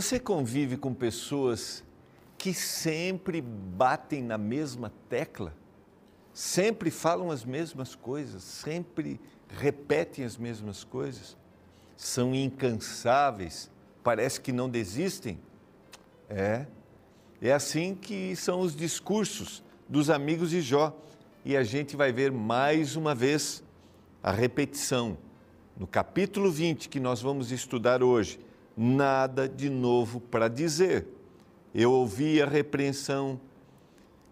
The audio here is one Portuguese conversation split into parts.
Você convive com pessoas que sempre batem na mesma tecla, sempre falam as mesmas coisas, sempre repetem as mesmas coisas, são incansáveis, parece que não desistem. É, é assim que são os discursos dos amigos de Jó. E a gente vai ver mais uma vez a repetição. No capítulo 20, que nós vamos estudar hoje, nada de novo para dizer eu ouvi a repreensão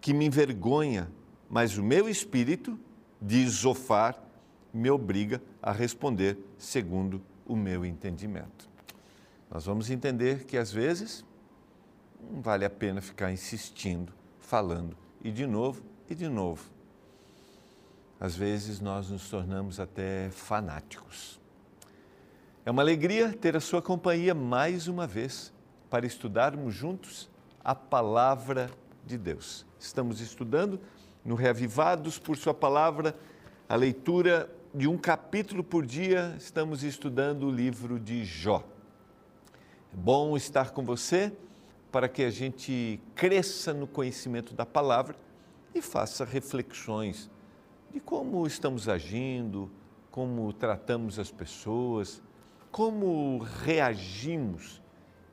que me envergonha, mas o meu espírito, diz Zofar, me obriga a responder segundo o meu entendimento. Nós vamos entender que às vezes não vale a pena ficar insistindo, falando, e de novo, e de novo. Às vezes nós nos tornamos até fanáticos. É uma alegria ter a sua companhia mais uma vez para estudarmos juntos a palavra de Deus. Estamos estudando no Reavivados por Sua palavra a leitura de um capítulo por dia. Estamos estudando o livro de Jó. É bom estar com você para que a gente cresça no conhecimento da palavra e faça reflexões de como estamos agindo, como tratamos as pessoas, como reagimos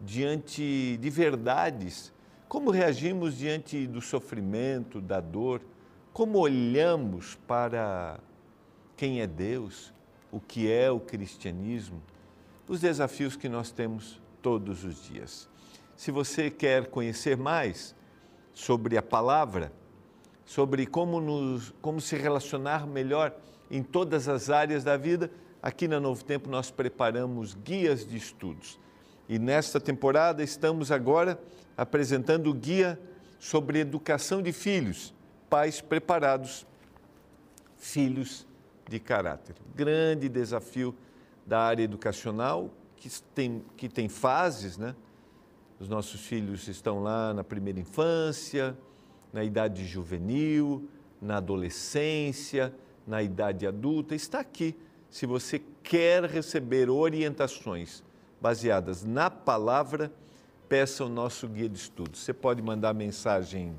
diante de verdades, como reagimos diante do sofrimento, da dor, como olhamos para quem é Deus, o que é o cristianismo, os desafios que nós temos todos os dias. Se você quer conhecer mais sobre a palavra, sobre como, nos, como se relacionar melhor em todas as áreas da vida, aqui na Novo Tempo nós preparamos guias de estudos e nesta temporada estamos agora apresentando o guia sobre educação de filhos, pais preparados, filhos de caráter. Grande desafio da área educacional, que tem, que tem fases, né? Os nossos filhos estão lá na primeira infância, na idade juvenil, na adolescência, na idade adulta. Está aqui. Se você quer receber orientações baseadas na palavra, peça o nosso guia de estudos. Você pode mandar mensagem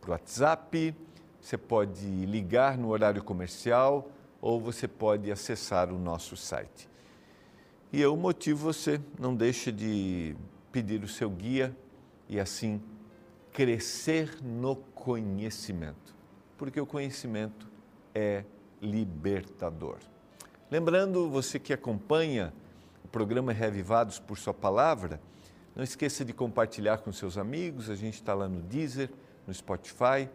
para o WhatsApp, você pode ligar no horário comercial ou você pode acessar o nosso site. E eu motivo você, não deixe de pedir o seu guia e assim crescer no conhecimento, porque o conhecimento é libertador. Lembrando, você que acompanha programa Reavivados por Sua Palavra, não esqueça de compartilhar com seus amigos. A gente está lá no Deezer, no Spotify.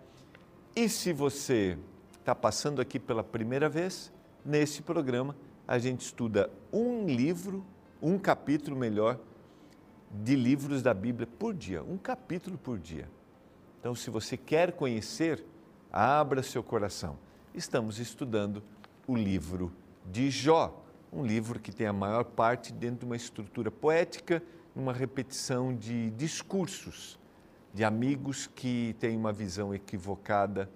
E se você está passando aqui pela primeira vez, nesse programa a gente estuda um livro, um capítulo melhor, de livros da Bíblia por dia, um capítulo por dia. Então, se você quer conhecer, abra seu coração. Estamos estudando o livro de Jó um livro que tem a maior parte dentro de uma estrutura poética, uma repetição de discursos de amigos que têm uma visão equivocada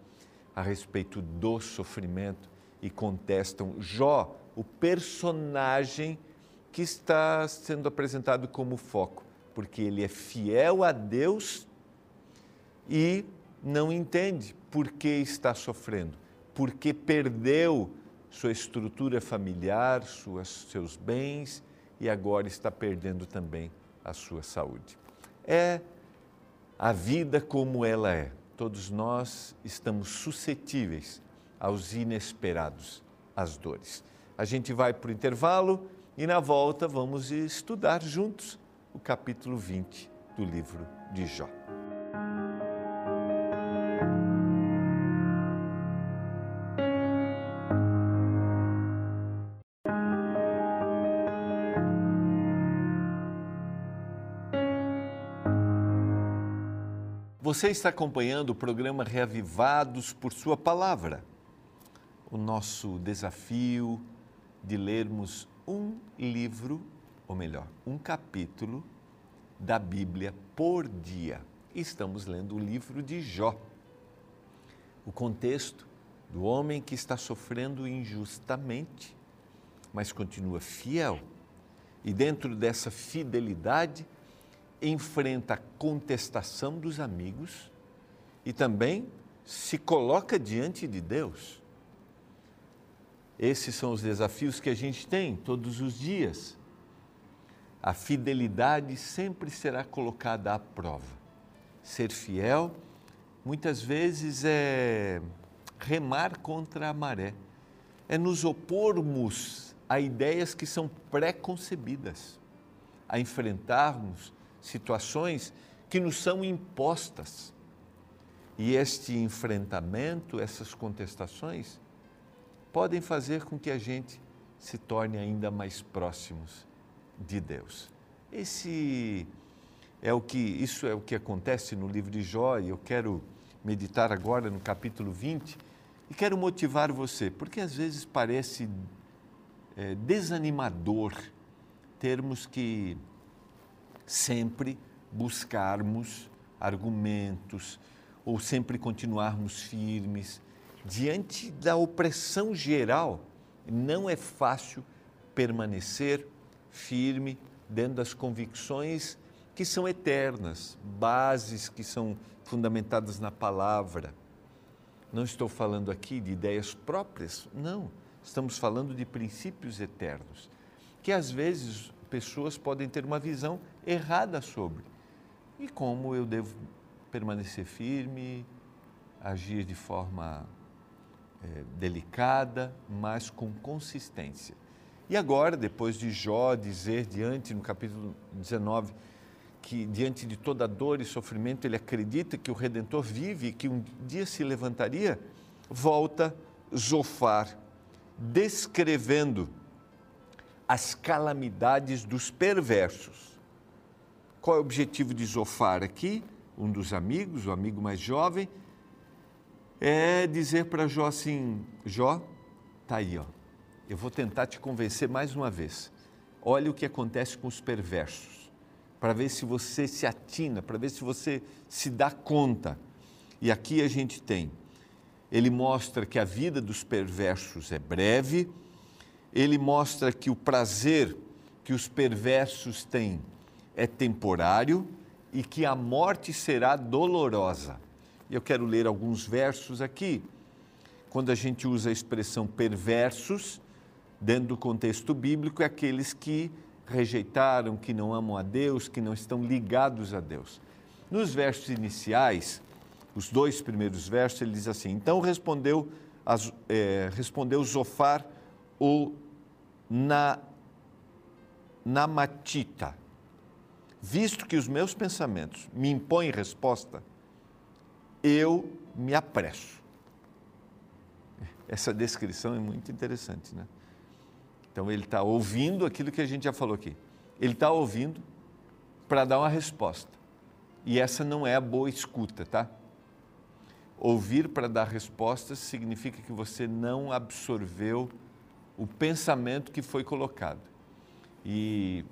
a respeito do sofrimento e contestam Jó, o personagem que está sendo apresentado como foco, porque ele é fiel a Deus e não entende por que está sofrendo, porque perdeu sua estrutura familiar, suas, seus bens e agora está perdendo também a sua saúde. É a vida como ela é. Todos nós estamos suscetíveis aos inesperados, às dores. A gente vai para o intervalo e na volta vamos estudar juntos o capítulo 20 do livro de Jó. Você está acompanhando o programa Reavivados por Sua Palavra. O nosso desafio de lermos um livro, ou melhor, um capítulo da Bíblia por dia. Estamos lendo o livro de Jó. O contexto do homem que está sofrendo injustamente, mas continua fiel. E dentro dessa fidelidade, enfrenta a contestação dos amigos e também se coloca diante de Deus. Esses são os desafios que a gente tem todos os dias. A fidelidade sempre será colocada à prova. Ser fiel, muitas vezes, é remar contra a maré, é nos opormos a ideias que são pré-concebidas, a enfrentarmos situações que nos são impostas. E este enfrentamento, essas contestações, podem fazer com que a gente se torne ainda mais próximos de Deus. Esse é o que isso é o que acontece no livro de Jó, e eu quero meditar agora no capítulo 20 e quero motivar você, porque às vezes parece é, desanimador termos que sempre buscarmos argumentos ou sempre continuarmos firmes diante da opressão geral, não é fácil permanecer firme dentro das convicções que são eternas, bases que são fundamentadas na palavra. Não estou falando aqui de ideias próprias, não. Estamos falando de princípios eternos, que às vezes pessoas podem ter uma visão errada sobre. E como eu devo permanecer firme, agir de forma é, delicada, mas com consistência. E agora, depois de Jó dizer diante, no capítulo 19, que diante de toda dor e sofrimento ele acredita que o Redentor vive e que um dia se levantaria, volta Zofar, descrevendo as calamidades dos perversos. Qual é o objetivo de Zofar aqui? Um dos amigos, o amigo mais jovem, é dizer para Jó assim: Jó, tá aí, ó. Eu vou tentar te convencer mais uma vez. Olha o que acontece com os perversos, para ver se você se atina, para ver se você se dá conta. E aqui a gente tem. Ele mostra que a vida dos perversos é breve, ele mostra que o prazer que os perversos têm é temporário e que a morte será dolorosa. Eu quero ler alguns versos aqui. Quando a gente usa a expressão perversos, dentro do contexto bíblico, é aqueles que rejeitaram, que não amam a Deus, que não estão ligados a Deus. Nos versos iniciais, os dois primeiros versos, ele diz assim: Então respondeu, as, é, respondeu Zofar, o na, Namatita, visto que os meus pensamentos me impõem resposta, eu me apresso. Essa descrição é muito interessante, né? Então ele está ouvindo aquilo que a gente já falou aqui. Ele está ouvindo para dar uma resposta. E essa não é a boa escuta, tá? Ouvir para dar respostas significa que você não absorveu o pensamento que foi colocado. E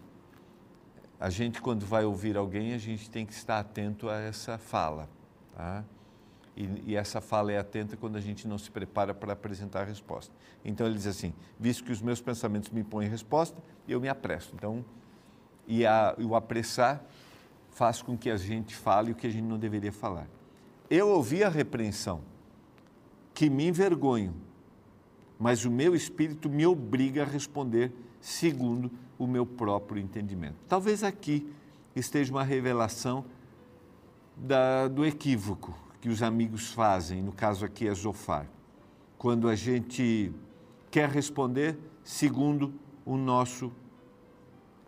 a gente, quando vai ouvir alguém, a gente tem que estar atento a essa fala. Tá? E, e, essa fala é atenta quando a gente não se prepara para apresentar a resposta. Então ele diz assim: visto que os meus pensamentos me põem resposta, eu me apresso. Então, e, a, o apressar faz com que a gente fale o que a gente não deveria falar. Eu ouvi a repreensão, que me envergonho, mas o meu espírito me obriga a responder segundo o meu próprio entendimento. Talvez aqui esteja uma revelação da, do equívoco que os amigos fazem, no caso aqui é Zofar, quando a gente quer responder segundo o nosso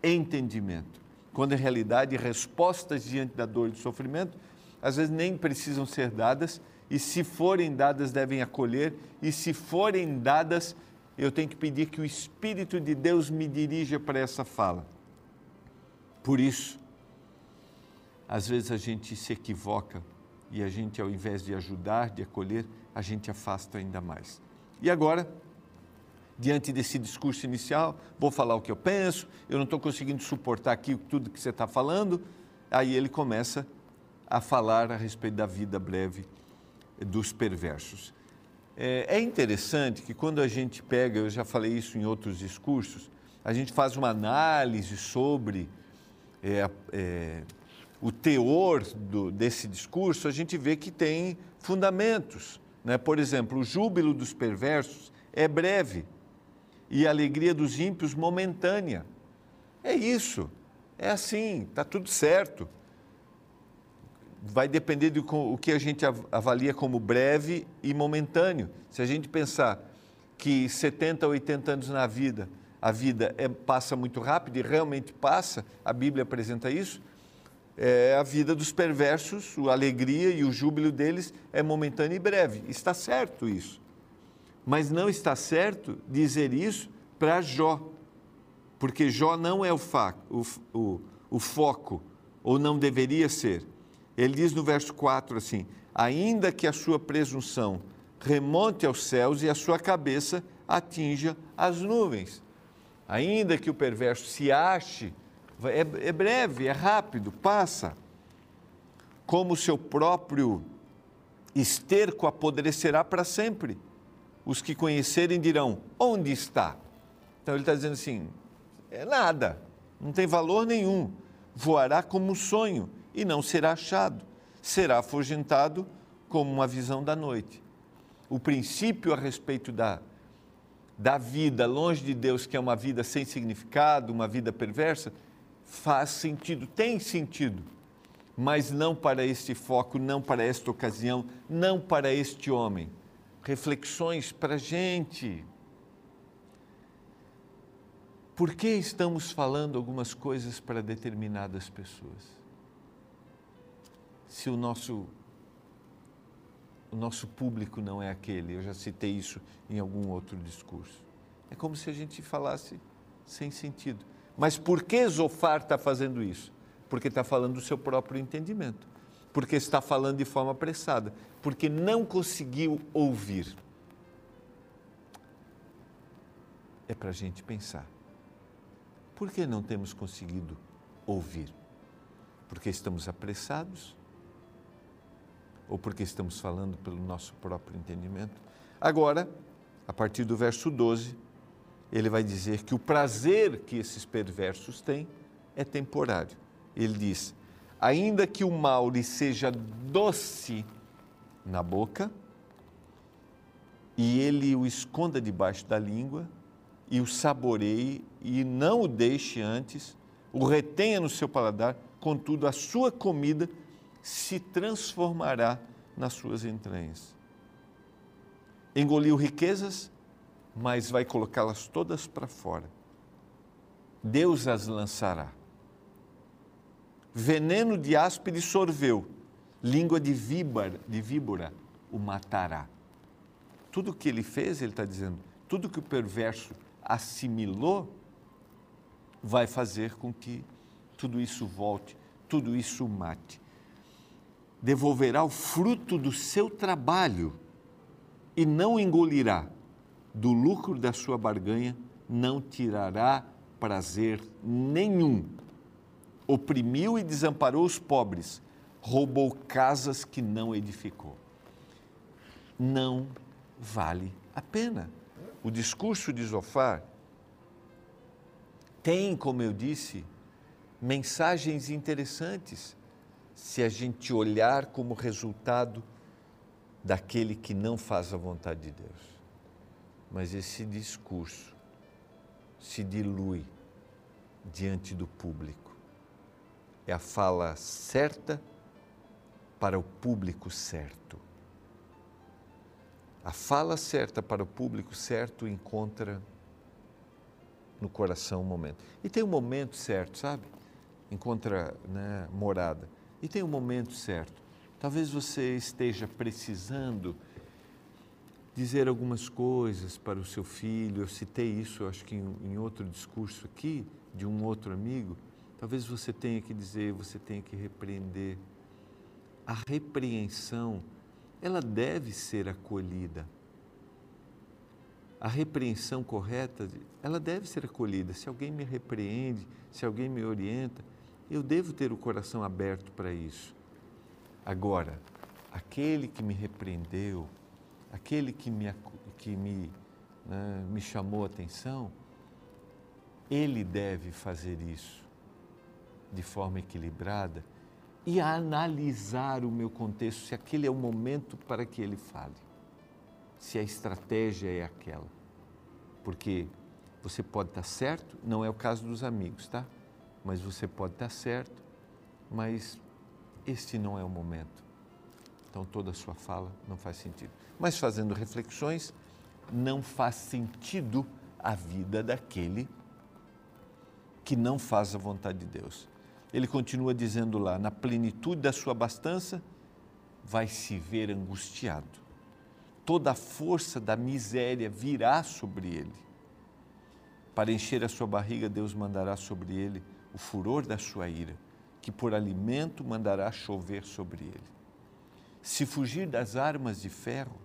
entendimento. Quando, em realidade, respostas diante da dor e do sofrimento, às vezes nem precisam ser dadas, e se forem dadas, devem acolher, e se forem dadas, eu tenho que pedir que o Espírito de Deus me dirija para essa fala. Por isso, às vezes a gente se equivoca e a gente, ao invés de ajudar, de acolher, a gente afasta ainda mais. E agora, diante desse discurso inicial, vou falar o que eu penso, eu não estou conseguindo suportar aqui tudo que você está falando. Aí ele começa a falar a respeito da vida breve dos perversos. É, é interessante que quando a gente pega, eu já falei isso em outros discursos, a gente faz uma análise sobre é, é, o teor do, desse discurso, a gente vê que tem fundamentos. Né? Por exemplo, o júbilo dos perversos é breve e a alegria dos ímpios momentânea. É isso, é assim, está tudo certo. Vai depender do o que a gente avalia como breve e momentâneo. Se a gente pensar que 70, 80 anos na vida, a vida é, passa muito rápido e realmente passa, a Bíblia apresenta isso, é, a vida dos perversos, a alegria e o júbilo deles é momentâneo e breve. Está certo isso. Mas não está certo dizer isso para Jó, porque Jó não é o, fa, o, o, o foco, ou não deveria ser. Ele diz no verso 4 assim: Ainda que a sua presunção remonte aos céus e a sua cabeça atinja as nuvens. Ainda que o perverso se ache é, é breve, é rápido, passa. Como seu próprio esterco apodrecerá para sempre. Os que conhecerem dirão: onde está? Então ele está dizendo assim: é nada, não tem valor nenhum. Voará como um sonho e não será achado. Será afugentado como uma visão da noite. O princípio a respeito da, da vida longe de Deus, que é uma vida sem significado, uma vida perversa, faz sentido, tem sentido, mas não para este foco, não para esta ocasião, não para este homem. Reflexões para a gente. Por que estamos falando algumas coisas para determinadas pessoas? Se o nosso o nosso público não é aquele, eu já citei isso em algum outro discurso. É como se a gente falasse sem sentido. Mas por que Zofar está fazendo isso? Porque está falando do seu próprio entendimento. Porque está falando de forma apressada. Porque não conseguiu ouvir. É para a gente pensar. Por que não temos conseguido ouvir? Porque estamos apressados? Ou porque estamos falando pelo nosso próprio entendimento? Agora, a partir do verso 12, ele vai dizer que o prazer que esses perversos têm é temporário. Ele diz: ainda que o mal lhe seja doce na boca, e ele o esconda debaixo da língua, e o saboreie, e não o deixe antes, o retenha no seu paladar, contudo, a sua comida se transformará nas suas entranhas. Engoliu riquezas, mas vai colocá-las todas para fora. Deus as lançará. Veneno de áspide sorveu, língua de víbora, de víbora o matará. Tudo que ele fez, ele está dizendo, tudo que o perverso assimilou, vai fazer com que tudo isso volte, tudo isso mate. Devolverá o fruto do seu trabalho e não engolirá do lucro da sua barganha não tirará prazer nenhum. Oprimiu e desamparou os pobres, roubou casas que não edificou. Não vale a pena. O discurso de Zofar tem, como eu disse, mensagens interessantes se a gente olhar como resultado daquele que não faz a vontade de Deus mas esse discurso se dilui diante do público. É a fala certa para o público certo. A fala certa para o público certo encontra no coração um momento. E tem um momento certo, sabe? Encontra né, morada. E tem um momento certo. Talvez você esteja precisando dizer algumas coisas para o seu filho. Eu citei isso, acho que em, em, outro discurso aqui, de um outro amigo. Talvez você tenha que dizer, você tenha que repreender. A repreensão, ela deve ser acolhida. A repreensão correta, ela deve ser acolhida. Se alguém me repreende, se alguém me orienta, eu devo ter o coração aberto para isso. Agora, aquele que me repreendeu, aquele que me, que me, né, me chamou a atenção, ele deve fazer isso de forma equilibrada e analisar o meu contexto, se aquele é o momento para que ele fale, se a estratégia é aquela. Porque você pode estar certo, não é o caso dos amigos, tá? Mas você pode estar certo, mas este não é o momento. Então toda a sua fala não faz sentido. Mas fazendo reflexões, não faz sentido a vida daquele que não faz a vontade de Deus. Ele continua dizendo lá: na plenitude da sua abastança, vai se ver angustiado. Toda a força da miséria virá sobre ele. Para encher a sua barriga, Deus mandará sobre ele o furor da sua ira, que por alimento mandará chover sobre ele. Se fugir das armas de ferro,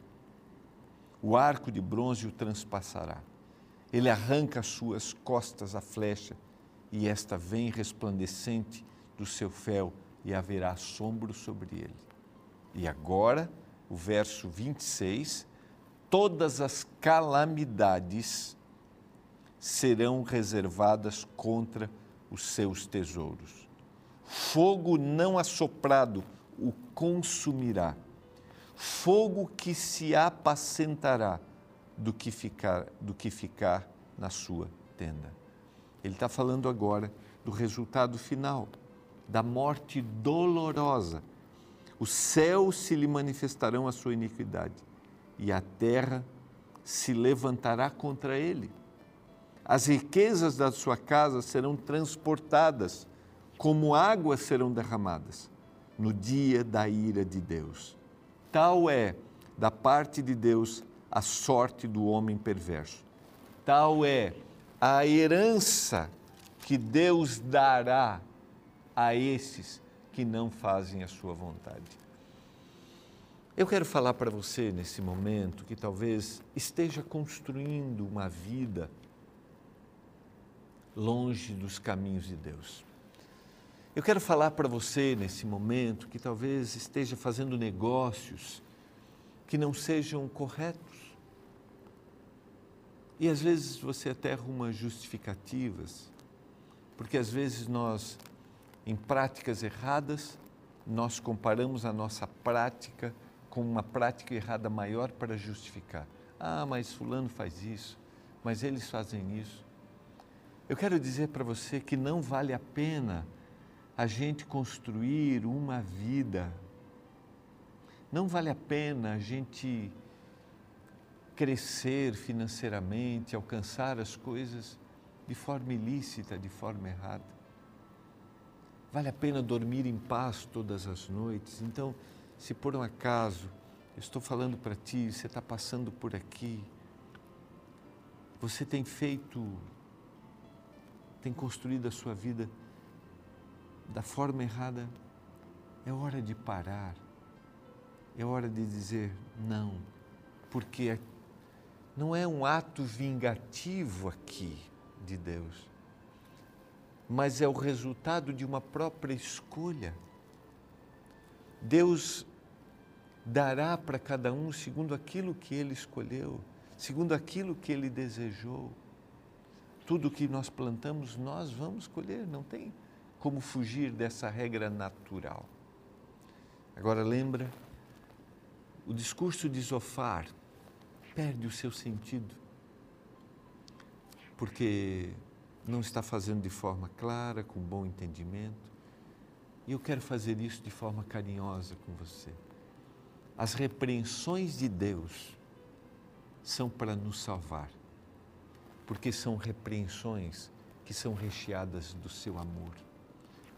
o arco de bronze o transpassará. Ele arranca as suas costas a flecha, e esta vem resplandecente do seu fel, e haverá assombro sobre ele. E agora, o verso 26, todas as calamidades serão reservadas contra os seus tesouros. Fogo não assoprado o consumirá, fogo que se apacentará do que ficar, do que ficar na sua tenda. Ele está falando agora do resultado final, da morte dolorosa. Os céus se lhe manifestarão a sua iniquidade e a terra se levantará contra ele. As riquezas da sua casa serão transportadas, como águas serão derramadas no dia da ira de Deus. Tal é, da parte de Deus, a sorte do homem perverso. Tal é a herança que Deus dará a esses que não fazem a sua vontade. Eu quero falar para você nesse momento que talvez esteja construindo uma vida longe dos caminhos de Deus. Eu quero falar para você nesse momento que talvez esteja fazendo negócios que não sejam corretos. E às vezes você até arruma justificativas, porque às vezes nós, em práticas erradas, nós comparamos a nossa prática com uma prática errada maior para justificar. Ah, mas Fulano faz isso, mas eles fazem isso. Eu quero dizer para você que não vale a pena a gente construir uma vida, não vale a pena a gente crescer financeiramente, alcançar as coisas de forma ilícita, de forma errada. Vale a pena dormir em paz todas as noites. Então, se por um acaso eu estou falando para ti, você está passando por aqui, você tem feito tem construído a sua vida da forma errada, é hora de parar, é hora de dizer não, porque não é um ato vingativo aqui de Deus, mas é o resultado de uma própria escolha. Deus dará para cada um segundo aquilo que ele escolheu, segundo aquilo que ele desejou tudo que nós plantamos, nós vamos colher, não tem como fugir dessa regra natural. Agora lembra, o discurso de Zofar perde o seu sentido, porque não está fazendo de forma clara, com bom entendimento. E eu quero fazer isso de forma carinhosa com você. As repreensões de Deus são para nos salvar porque são repreensões que são recheadas do seu amor,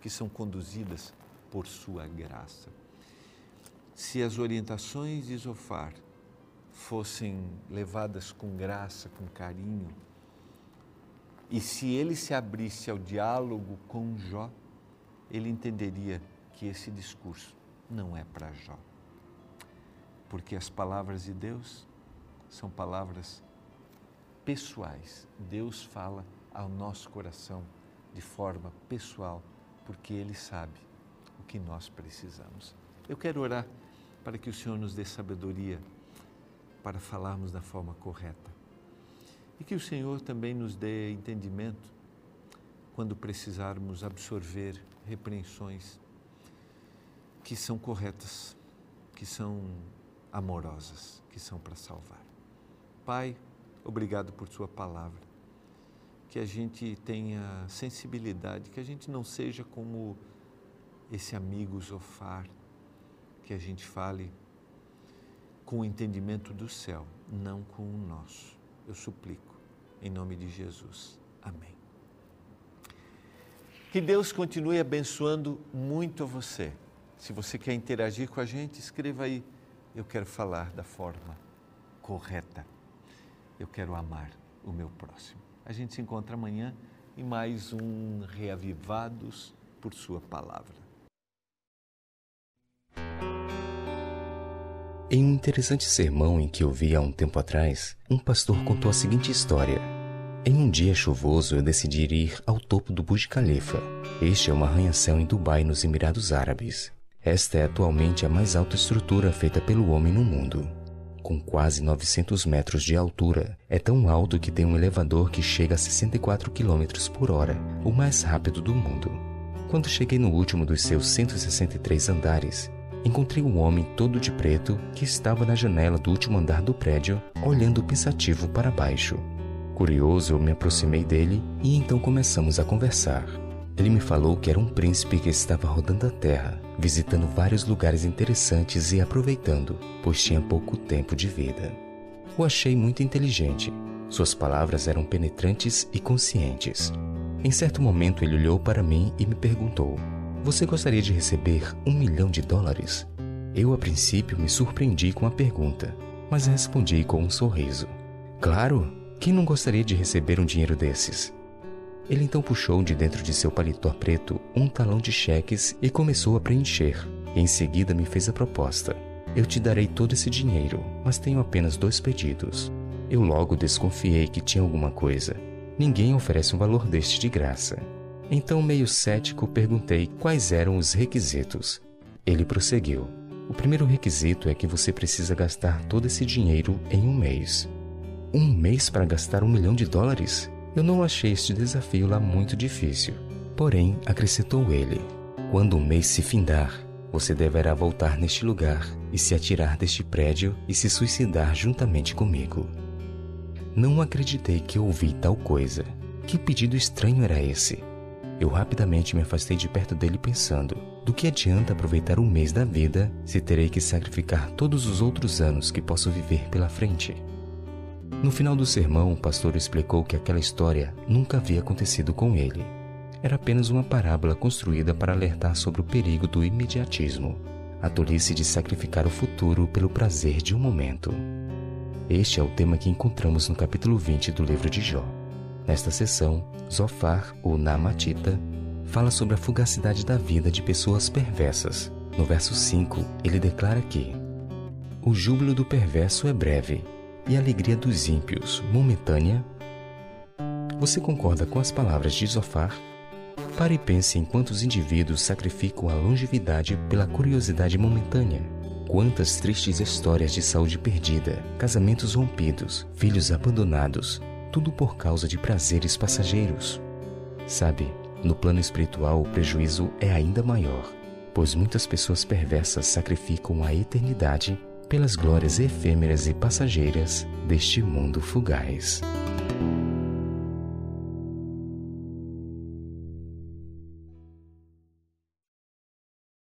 que são conduzidas por sua graça. Se as orientações de Zofar fossem levadas com graça, com carinho, e se ele se abrisse ao diálogo com Jó, ele entenderia que esse discurso não é para Jó. Porque as palavras de Deus são palavras pessoais. Deus fala ao nosso coração de forma pessoal, porque Ele sabe o que nós precisamos. Eu quero orar para que o Senhor nos dê sabedoria para falarmos da forma correta. E que o Senhor também nos dê entendimento quando precisarmos absorver repreensões. que são corretas, que são amorosas, que são para salvar. Pai, obrigado por Sua palavra. Que a gente tenha sensibilidade, que a gente não seja como esse amigo Zofar, que a gente fale com o entendimento do céu, não com o nosso. Eu suplico, em nome de Jesus. Amém. Que Deus continue abençoando muito você. Se você quer interagir com a gente, escreva aí. Eu quero falar da forma correta. Eu quero amar o meu próximo. A gente se encontra amanhã em mais um Reavivados por Sua Palavra. Em um interessante sermão em que ouvi há um tempo atrás, um pastor contou a seguinte história. Em um dia chuvoso, eu decidi ir ao topo do Burj Khalifa. Este é um arranha-céu em Dubai, nos Emirados Árabes. Esta é atualmente a mais alta estrutura feita pelo homem no mundo. Com quase 900 metros de altura, é tão alto que tem um elevador que chega a 64 km por hora, o mais rápido do mundo. Quando cheguei no último dos seus 163 andares, encontrei um homem todo de preto que estava na janela do último andar do prédio, olhando pensativo para baixo. Curioso, eu me aproximei dele e então começamos a conversar. Ele me falou que era um príncipe que estava rodando a terra, visitando vários lugares interessantes e aproveitando, pois tinha pouco tempo de vida. O achei muito inteligente. Suas palavras eram penetrantes e conscientes. Em certo momento, ele olhou para mim e me perguntou: você gostaria de receber um milhão de dólares? Eu, a princípio, me surpreendi com a pergunta, mas respondi com um sorriso. Claro, quem não gostaria de receber um dinheiro desses? Ele então puxou de dentro de seu paletó preto um talão de cheques e começou a preencher. Em seguida, me fez a proposta: Eu te darei todo esse dinheiro, mas tenho apenas dois pedidos. Eu logo desconfiei que tinha alguma coisa. Ninguém oferece um valor deste de graça. Então, meio cético, perguntei quais eram os requisitos. Ele prosseguiu: O primeiro requisito é que você precisa gastar todo esse dinheiro em um mês. Um mês para gastar um milhão de dólares? Eu não achei este desafio lá muito difícil. Porém, acrescentou ele: Quando o mês se findar, você deverá voltar neste lugar e se atirar deste prédio e se suicidar juntamente comigo. Não acreditei que ouvi tal coisa. Que pedido estranho era esse? Eu rapidamente me afastei de perto dele pensando: do que adianta aproveitar um mês da vida se terei que sacrificar todos os outros anos que posso viver pela frente? No final do sermão, o pastor explicou que aquela história nunca havia acontecido com ele. Era apenas uma parábola construída para alertar sobre o perigo do imediatismo, a tolice de sacrificar o futuro pelo prazer de um momento. Este é o tema que encontramos no capítulo 20 do livro de Jó. Nesta sessão, Zofar, o Namatita, fala sobre a fugacidade da vida de pessoas perversas. No verso 5, ele declara que o júbilo do perverso é breve e a alegria dos ímpios momentânea. Você concorda com as palavras de Zofar? Pare e pense em quantos indivíduos sacrificam a longevidade pela curiosidade momentânea. Quantas tristes histórias de saúde perdida, casamentos rompidos, filhos abandonados, tudo por causa de prazeres passageiros. Sabe, no plano espiritual o prejuízo é ainda maior, pois muitas pessoas perversas sacrificam a eternidade pelas glórias efêmeras e passageiras deste mundo fugaz.